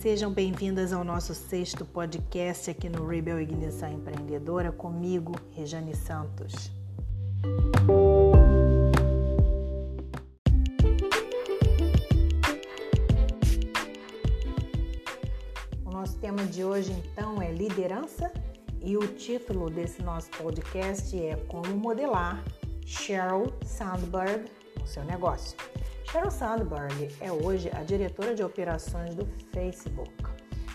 Sejam bem-vindas ao nosso sexto podcast aqui no Rebel Ignição Empreendedora, comigo, Rejane Santos. O nosso tema de hoje, então, é liderança e o título desse nosso podcast é Como Modelar Sheryl Sandberg no seu negócio. Sheryl Sandberg é hoje a diretora de operações do Facebook.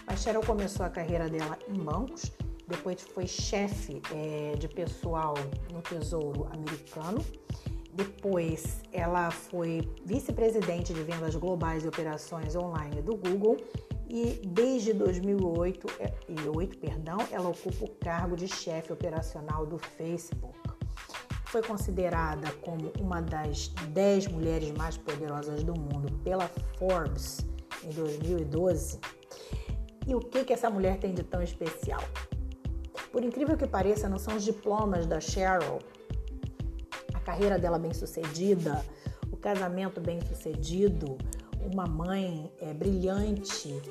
Mas Sheryl começou a carreira dela em bancos, depois foi chefe é, de pessoal no Tesouro Americano, depois ela foi vice-presidente de vendas globais e operações online do Google. E desde 2008, 2008 é, perdão, ela ocupa o cargo de chefe operacional do Facebook foi considerada como uma das 10 mulheres mais poderosas do mundo pela Forbes em 2012. E o que, que essa mulher tem de tão especial? Por incrível que pareça, não são os diplomas da Cheryl, a carreira dela bem sucedida, o casamento bem sucedido, uma mãe é, brilhante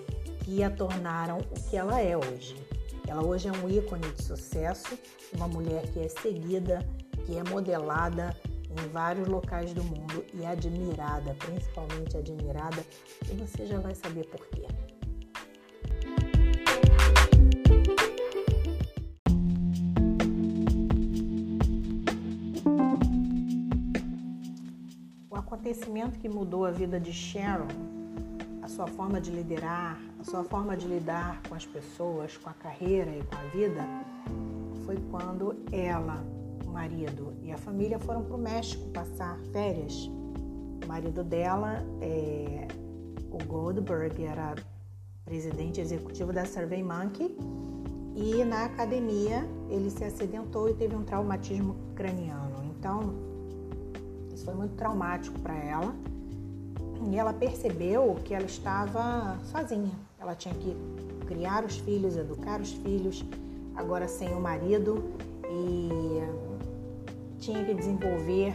que a tornaram o que ela é hoje. Ela hoje é um ícone de sucesso, uma mulher que é seguida que é modelada em vários locais do mundo e admirada, principalmente admirada, e você já vai saber por quê. O acontecimento que mudou a vida de Sharon, a sua forma de liderar, a sua forma de lidar com as pessoas, com a carreira e com a vida, foi quando ela marido e a família foram para o México passar férias. O marido dela, é, o Goldberg, era presidente executivo da Survey Monkey e na academia ele se acidentou e teve um traumatismo craniano. Então, isso foi muito traumático para ela. E ela percebeu que ela estava sozinha. Ela tinha que criar os filhos, educar os filhos, agora sem o marido e tinha que desenvolver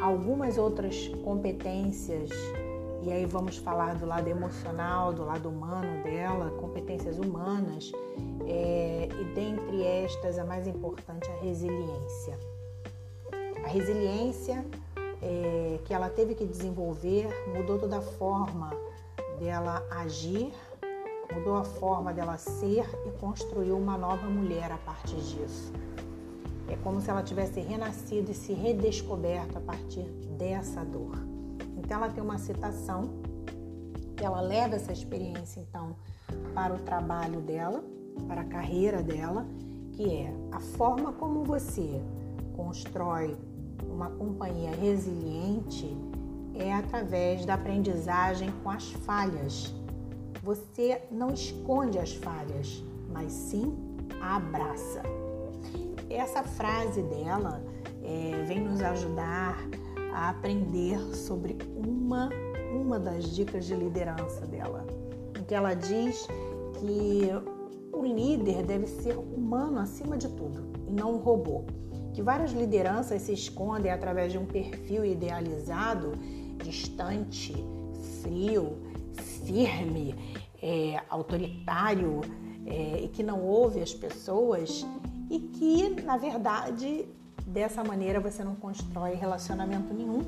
algumas outras competências, e aí vamos falar do lado emocional, do lado humano dela, competências humanas, é, e dentre estas, a mais importante, a resiliência. A resiliência é, que ela teve que desenvolver mudou toda a forma dela agir, mudou a forma dela ser e construiu uma nova mulher a partir disso. É como se ela tivesse renascido e se redescoberto a partir dessa dor. Então ela tem uma citação que ela leva essa experiência então para o trabalho dela, para a carreira dela, que é a forma como você constrói uma companhia resiliente é através da aprendizagem com as falhas. Você não esconde as falhas, mas sim abraça essa frase dela é, vem nos ajudar a aprender sobre uma, uma das dicas de liderança dela, em que ela diz que o líder deve ser humano acima de tudo e não um robô. Que várias lideranças se escondem através de um perfil idealizado, distante, frio, firme, é, autoritário é, e que não ouve as pessoas e que, na verdade, dessa maneira você não constrói relacionamento nenhum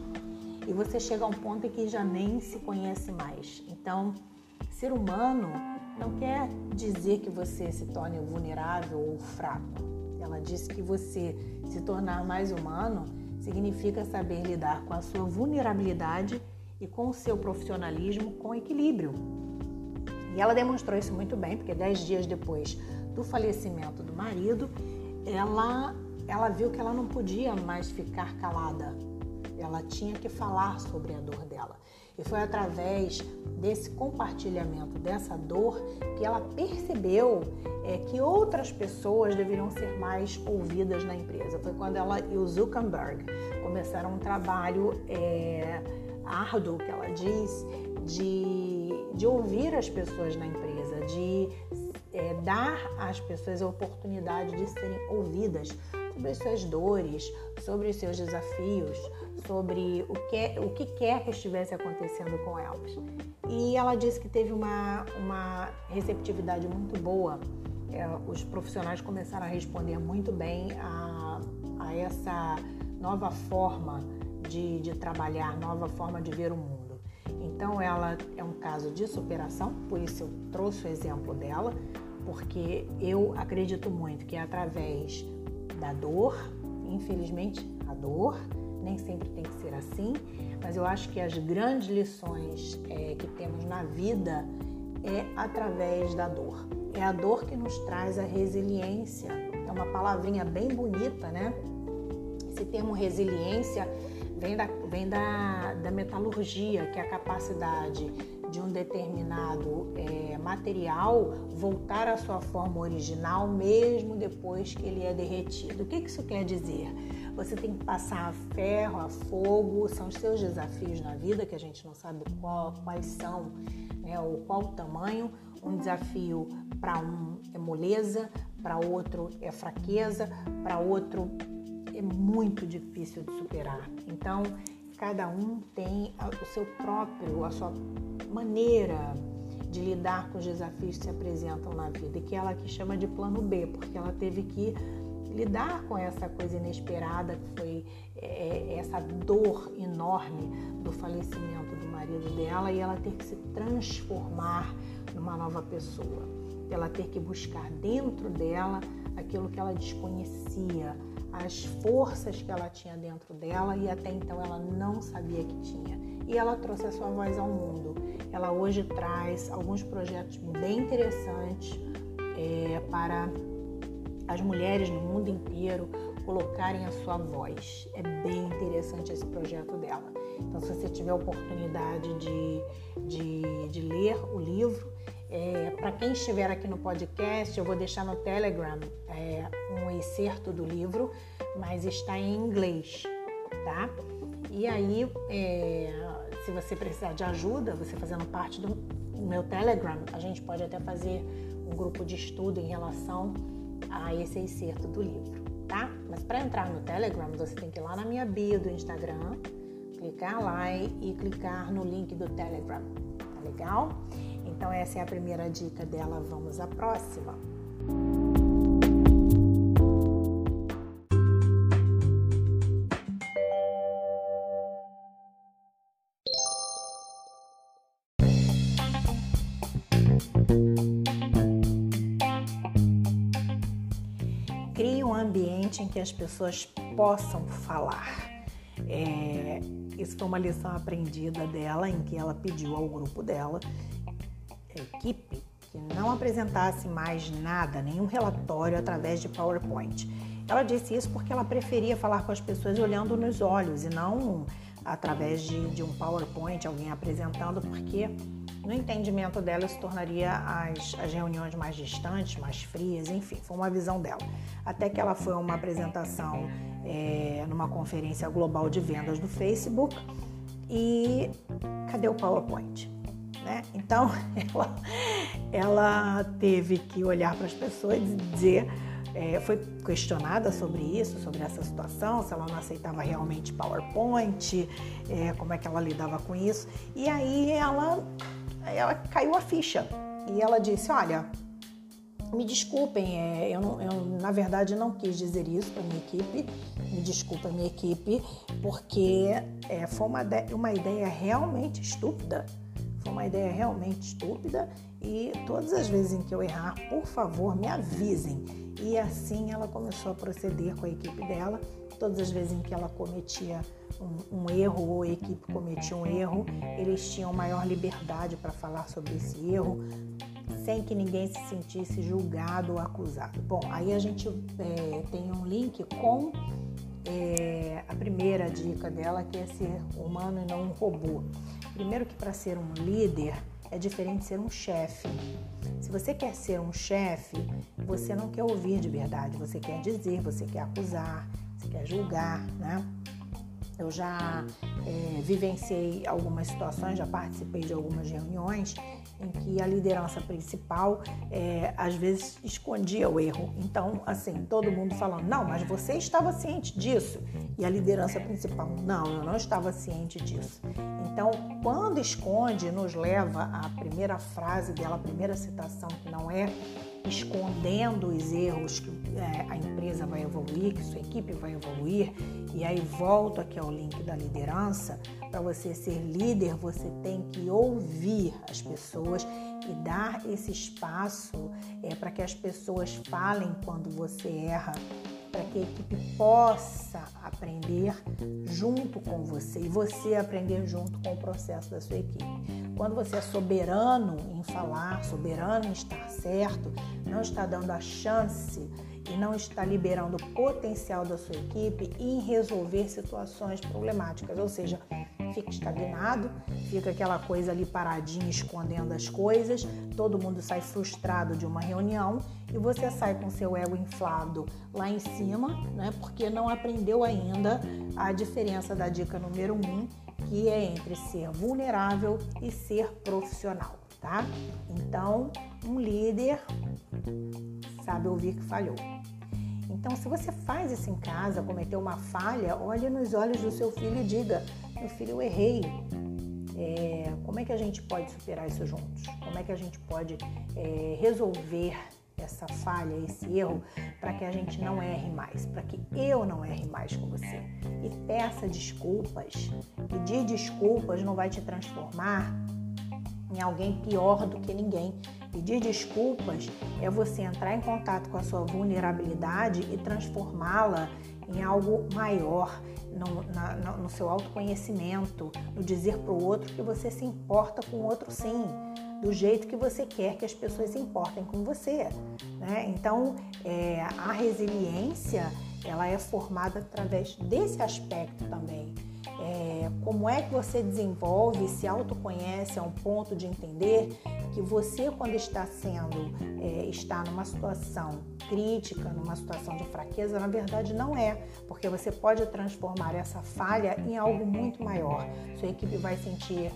e você chega a um ponto em que já nem se conhece mais. Então, ser humano não quer dizer que você se torne vulnerável ou fraco. Ela diz que você se tornar mais humano significa saber lidar com a sua vulnerabilidade e com o seu profissionalismo com equilíbrio. E ela demonstrou isso muito bem, porque dez dias depois do falecimento do marido, ela, ela viu que ela não podia mais ficar calada. Ela tinha que falar sobre a dor dela. E foi através desse compartilhamento dessa dor que ela percebeu é, que outras pessoas deveriam ser mais ouvidas na empresa. Foi quando ela e o Zuckerberg começaram um trabalho é, árduo, que ela diz, de, de ouvir as pessoas na empresa, de é, dar às pessoas a oportunidade de serem ouvidas sobre as suas dores, sobre os seus desafios, sobre o que, o que quer que estivesse acontecendo com elas. E ela disse que teve uma, uma receptividade muito boa. É, os profissionais começaram a responder muito bem a, a essa nova forma de, de trabalhar, nova forma de ver o mundo. Então, ela é um caso de superação, por isso eu trouxe o exemplo dela, porque eu acredito muito que é através da dor, infelizmente, a dor nem sempre tem que ser assim, mas eu acho que as grandes lições é, que temos na vida é através da dor. É a dor que nos traz a resiliência. É uma palavrinha bem bonita, né? Esse termo resiliência vem da, vem da, da metalurgia, que é a capacidade de um determinado é, material voltar à sua forma original mesmo depois que ele é derretido. O que isso quer dizer? Você tem que passar a ferro, a fogo, são os seus desafios na vida que a gente não sabe qual, quais são, né, ou qual o tamanho. Um desafio para um é moleza, para outro é fraqueza, para outro é muito difícil de superar. Então, cada um tem o seu próprio, a sua maneira de lidar com os desafios que se apresentam na vida, e que ela que chama de plano B, porque ela teve que lidar com essa coisa inesperada que foi é, é essa dor enorme do falecimento do marido dela e ela ter que se transformar numa nova pessoa, ela ter que buscar dentro dela aquilo que ela desconhecia, as forças que ela tinha dentro dela e até então ela não sabia que tinha. E ela trouxe a sua voz ao mundo. Ela hoje traz alguns projetos bem interessantes é, para as mulheres no mundo inteiro colocarem a sua voz. É bem interessante esse projeto dela. Então, se você tiver oportunidade de, de, de ler o livro, é, para quem estiver aqui no podcast, eu vou deixar no Telegram é, um excerto do livro, mas está em inglês, tá? E aí, é, se você precisar de ajuda, você fazendo parte do meu Telegram, a gente pode até fazer um grupo de estudo em relação a esse excerto do livro, tá? Mas para entrar no Telegram, você tem que ir lá na minha bio do Instagram, clicar lá e, e clicar no link do Telegram, tá legal? Então, essa é a primeira dica dela. Vamos à próxima. Crie um ambiente em que as pessoas possam falar. É, isso foi uma lição aprendida dela, em que ela pediu ao grupo dela equipe que não apresentasse mais nada, nenhum relatório através de PowerPoint. Ela disse isso porque ela preferia falar com as pessoas olhando nos olhos e não através de, de um PowerPoint, alguém apresentando, porque no entendimento dela se tornaria as, as reuniões mais distantes, mais frias, enfim, foi uma visão dela. Até que ela foi a uma apresentação é, numa conferência global de vendas do Facebook e cadê o PowerPoint? Né? Então ela, ela teve que olhar para as pessoas e dizer, é, foi questionada sobre isso, sobre essa situação, se ela não aceitava realmente PowerPoint, é, como é que ela lidava com isso. E aí ela, ela caiu a ficha e ela disse, olha, me desculpem, é, eu, não, eu, na verdade não quis dizer isso para minha equipe, me desculpa minha equipe, porque é, foi uma, uma ideia realmente estúpida. Foi uma ideia realmente estúpida e todas as vezes em que eu errar, por favor, me avisem. E assim ela começou a proceder com a equipe dela. Todas as vezes em que ela cometia um, um erro ou a equipe cometia um erro, eles tinham maior liberdade para falar sobre esse erro, sem que ninguém se sentisse julgado ou acusado. Bom, aí a gente é, tem um link com é, a primeira dica dela, que é ser humano e não um robô. Primeiro que para ser um líder é diferente de ser um chefe. Se você quer ser um chefe, você não quer ouvir de verdade, você quer dizer, você quer acusar, você quer julgar, né? Eu já é, vivenciei algumas situações, já participei de algumas reuniões em que a liderança principal é, às vezes escondia o erro. Então, assim, todo mundo falando, não, mas você estava ciente disso. E a liderança principal, não, eu não estava ciente disso. Então, quando esconde, nos leva à primeira frase dela, a primeira citação, que não é escondendo os erros que é, a empresa vai evoluir, que sua equipe vai evoluir. E aí volto aqui ao link da liderança. Para você ser líder, você tem que ouvir as pessoas e dar esse espaço é, para que as pessoas falem quando você erra para que a equipe possa aprender junto com você e você aprender junto com o processo da sua equipe. Quando você é soberano em falar, soberano em estar certo, não está dando a chance e não está liberando o potencial da sua equipe em resolver situações problemáticas, ou seja, fica estagnado, fica aquela coisa ali paradinha, escondendo as coisas, todo mundo sai frustrado de uma reunião e você sai com seu ego inflado lá em cima, né? Porque não aprendeu ainda a diferença da dica número um, que é entre ser vulnerável e ser profissional, tá? Então, um líder sabe ouvir que falhou. Então, se você faz isso em casa, cometeu uma falha, olhe nos olhos do seu filho e diga: Meu filho, eu errei. É, como é que a gente pode superar isso juntos? Como é que a gente pode é, resolver essa falha, esse erro, para que a gente não erre mais, para que eu não erre mais com você. E peça desculpas. Pedir desculpas não vai te transformar em alguém pior do que ninguém. Pedir desculpas é você entrar em contato com a sua vulnerabilidade e transformá-la em algo maior, no, na, no seu autoconhecimento, no dizer para o outro que você se importa com o outro sim, do jeito que você quer que as pessoas se importem com você. Né? Então, é, a resiliência ela é formada através desse aspecto também é, como é que você desenvolve, se autoconhece a um ponto de entender que você, quando está sendo, é, está numa situação crítica, numa situação de fraqueza, na verdade não é, porque você pode transformar essa falha em algo muito maior. Sua equipe vai sentir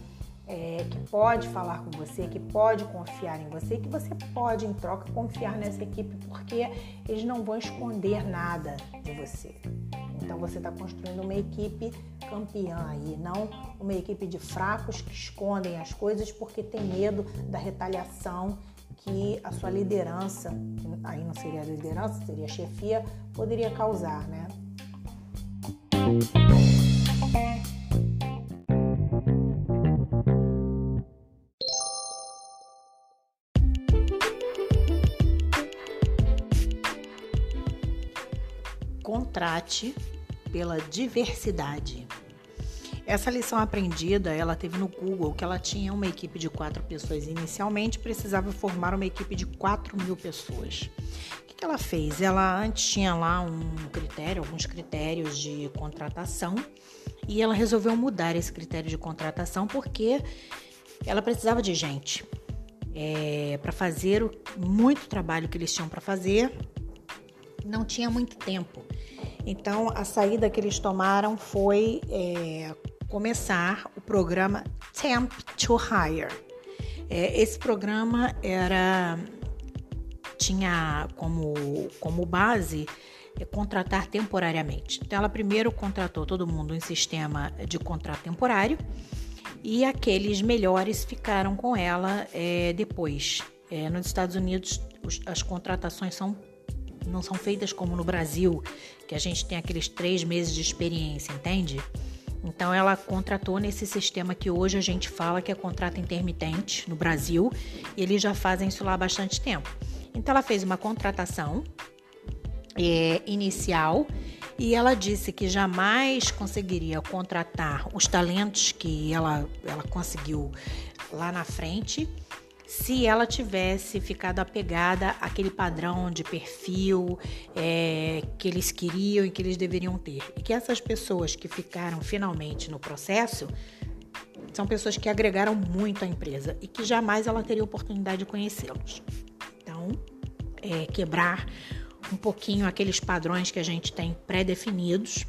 é, que pode falar com você, que pode confiar em você, que você pode, em troca, confiar nessa equipe, porque eles não vão esconder nada de você. Então você está construindo uma equipe campeã aí, não uma equipe de fracos que escondem as coisas porque tem medo da retaliação que a sua liderança, aí não seria liderança, seria chefia, poderia causar, né? Contrate pela diversidade. Essa lição aprendida, ela teve no Google que ela tinha uma equipe de quatro pessoas inicialmente, precisava formar uma equipe de quatro mil pessoas. O que ela fez? Ela antes tinha lá um critério, alguns critérios de contratação, e ela resolveu mudar esse critério de contratação porque ela precisava de gente é, para fazer o, muito trabalho que eles tinham para fazer, não tinha muito tempo. Então, a saída que eles tomaram foi é, começar o programa Temp to Hire. É, esse programa era tinha como, como base é, contratar temporariamente. Então, ela primeiro contratou todo mundo em sistema de contrato temporário e aqueles melhores ficaram com ela é, depois. É, nos Estados Unidos, os, as contratações são não são feitas como no Brasil, que a gente tem aqueles três meses de experiência, entende? Então ela contratou nesse sistema que hoje a gente fala que é contrato intermitente no Brasil, e eles já fazem isso lá há bastante tempo. Então ela fez uma contratação é, inicial e ela disse que jamais conseguiria contratar os talentos que ela, ela conseguiu lá na frente se ela tivesse ficado apegada àquele padrão de perfil é, que eles queriam e que eles deveriam ter. E que essas pessoas que ficaram finalmente no processo são pessoas que agregaram muito à empresa e que jamais ela teria oportunidade de conhecê-los. Então, é, quebrar um pouquinho aqueles padrões que a gente tem pré-definidos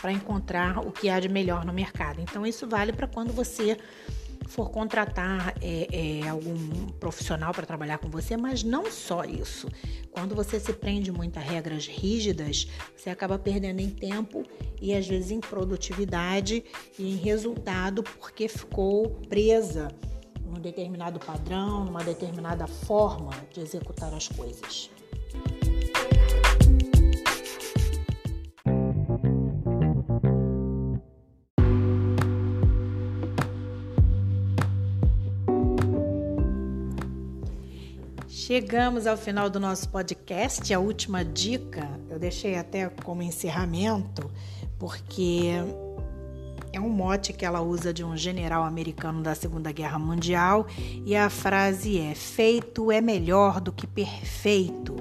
para encontrar o que há de melhor no mercado. Então, isso vale para quando você for contratar é, é, algum profissional para trabalhar com você, mas não só isso. Quando você se prende muito a regras rígidas, você acaba perdendo em tempo e às vezes em produtividade e em resultado porque ficou presa num determinado padrão, numa determinada forma de executar as coisas. Chegamos ao final do nosso podcast. A última dica eu deixei até como encerramento, porque é um mote que ela usa de um general americano da Segunda Guerra Mundial e a frase é: Feito é melhor do que perfeito.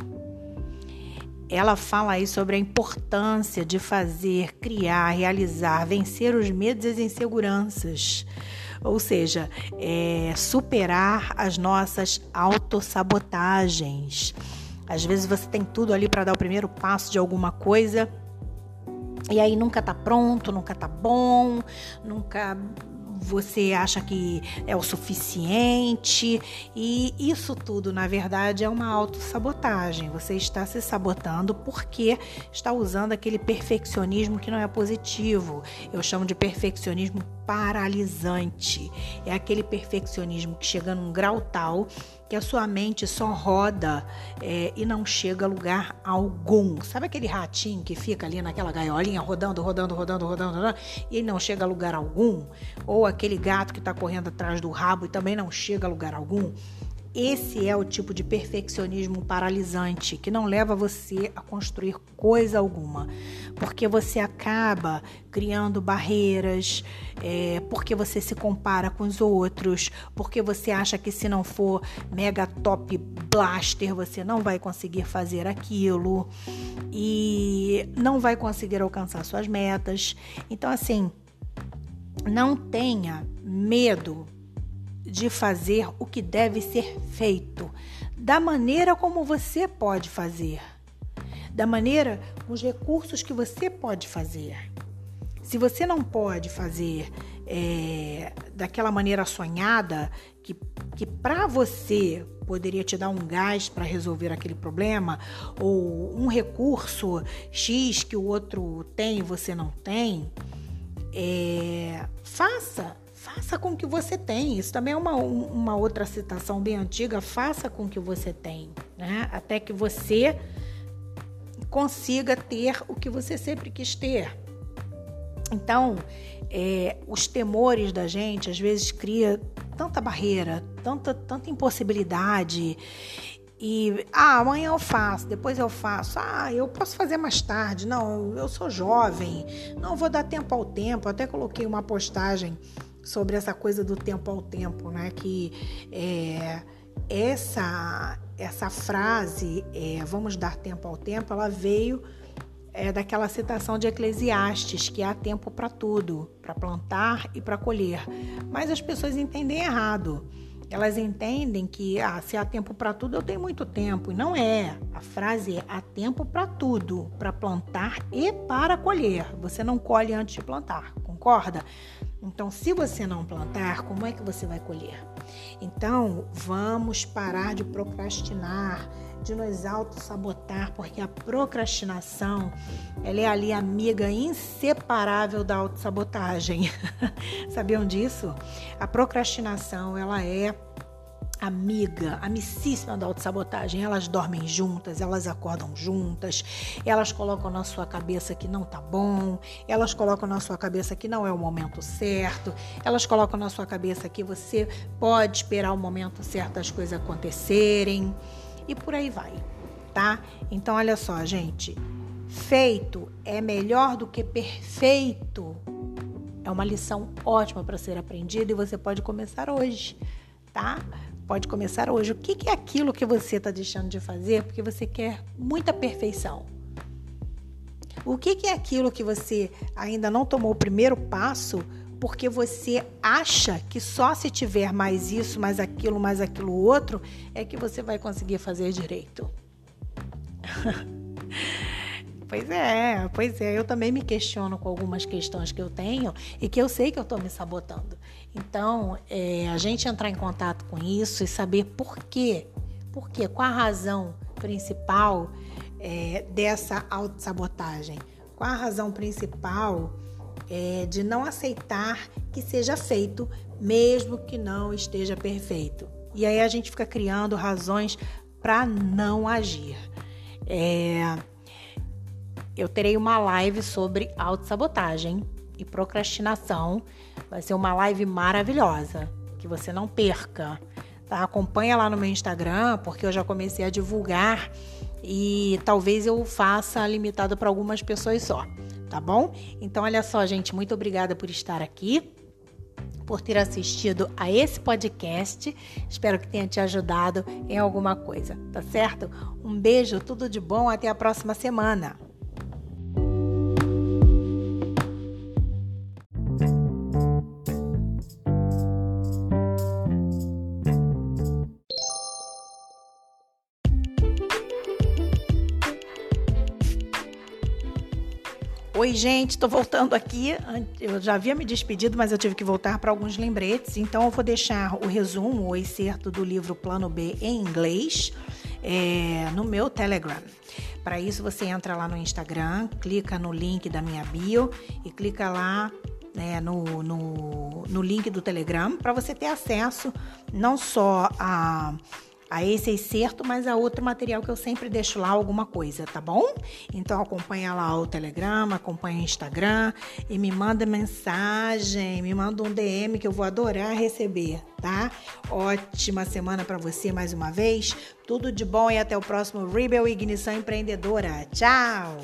Ela fala aí sobre a importância de fazer, criar, realizar, vencer os medos e as inseguranças ou seja, é, superar as nossas autossabotagens. Às vezes você tem tudo ali para dar o primeiro passo de alguma coisa e aí nunca tá pronto, nunca tá bom, nunca você acha que é o suficiente e isso tudo, na verdade, é uma autossabotagem. Você está se sabotando porque está usando aquele perfeccionismo que não é positivo. Eu chamo de perfeccionismo paralisante. É aquele perfeccionismo que chega num grau tal que a sua mente só roda é, e não chega a lugar algum. Sabe aquele ratinho que fica ali naquela gaiolinha rodando, rodando, rodando, rodando, rodando e não chega a lugar algum? Ou aquele gato que está correndo atrás do rabo e também não chega a lugar algum? Esse é o tipo de perfeccionismo paralisante que não leva você a construir coisa alguma, porque você acaba criando barreiras, é, porque você se compara com os outros, porque você acha que se não for mega top blaster você não vai conseguir fazer aquilo e não vai conseguir alcançar suas metas. Então, assim, não tenha medo de fazer o que deve ser feito, da maneira como você pode fazer, da maneira com os recursos que você pode fazer. Se você não pode fazer é, daquela maneira sonhada, que, que para você poderia te dar um gás para resolver aquele problema, ou um recurso X que o outro tem e você não tem, é, faça faça com que você tem. Isso também é uma, uma outra citação bem antiga. Faça com que você tem, né? Até que você consiga ter o que você sempre quis ter. Então, é, os temores da gente às vezes cria tanta barreira, tanta, tanta impossibilidade. E ah, amanhã eu faço, depois eu faço. Ah, eu posso fazer mais tarde. Não, eu sou jovem. Não vou dar tempo ao tempo. Até coloquei uma postagem sobre essa coisa do tempo ao tempo, né? Que é, essa essa frase, é, vamos dar tempo ao tempo, ela veio é, daquela citação de Eclesiastes, que há tempo para tudo, para plantar e para colher. Mas as pessoas entendem errado. Elas entendem que ah, se há tempo para tudo, eu tenho muito tempo. E não é. A frase é há tempo para tudo, para plantar e para colher. Você não colhe antes de plantar, concorda? Então, se você não plantar, como é que você vai colher? Então, vamos parar de procrastinar, de nos auto-sabotar, porque a procrastinação ela é ali amiga inseparável da autossabotagem. Sabiam disso? A procrastinação ela é amiga, amicíssima da autossabotagem. Elas dormem juntas, elas acordam juntas, elas colocam na sua cabeça que não tá bom, elas colocam na sua cabeça que não é o momento certo, elas colocam na sua cabeça que você pode esperar o momento certo das coisas acontecerem e por aí vai, tá? Então olha só, gente, feito é melhor do que perfeito. É uma lição ótima para ser aprendida e você pode começar hoje, tá? Pode começar hoje. O que é aquilo que você está deixando de fazer porque você quer muita perfeição? O que é aquilo que você ainda não tomou o primeiro passo porque você acha que só se tiver mais isso, mais aquilo, mais aquilo outro é que você vai conseguir fazer direito? Pois é, pois é. Eu também me questiono com algumas questões que eu tenho e que eu sei que eu estou me sabotando. Então, é, a gente entrar em contato com isso e saber por quê, por quê, qual a razão principal é, dessa autossabotagem, qual a razão principal é, de não aceitar que seja feito, mesmo que não esteja perfeito. E aí a gente fica criando razões para não agir. É, eu terei uma live sobre autossabotagem e procrastinação. Vai ser uma live maravilhosa, que você não perca. Tá? Acompanha lá no meu Instagram, porque eu já comecei a divulgar e talvez eu faça limitado para algumas pessoas só, tá bom? Então, olha só, gente, muito obrigada por estar aqui, por ter assistido a esse podcast. Espero que tenha te ajudado em alguma coisa, tá certo? Um beijo, tudo de bom, até a próxima semana. Oi, gente, tô voltando aqui. Eu já havia me despedido, mas eu tive que voltar para alguns lembretes. Então, eu vou deixar o resumo, o excerto do livro Plano B em inglês é, no meu Telegram. Para isso, você entra lá no Instagram, clica no link da minha bio e clica lá né, no, no, no link do Telegram para você ter acesso não só a a esse excerto, mas a outro material que eu sempre deixo lá alguma coisa, tá bom? Então acompanha lá o Telegram, acompanha o Instagram e me manda mensagem, me manda um DM que eu vou adorar receber, tá? Ótima semana para você mais uma vez. Tudo de bom e até o próximo Rebel Ignição Empreendedora. Tchau.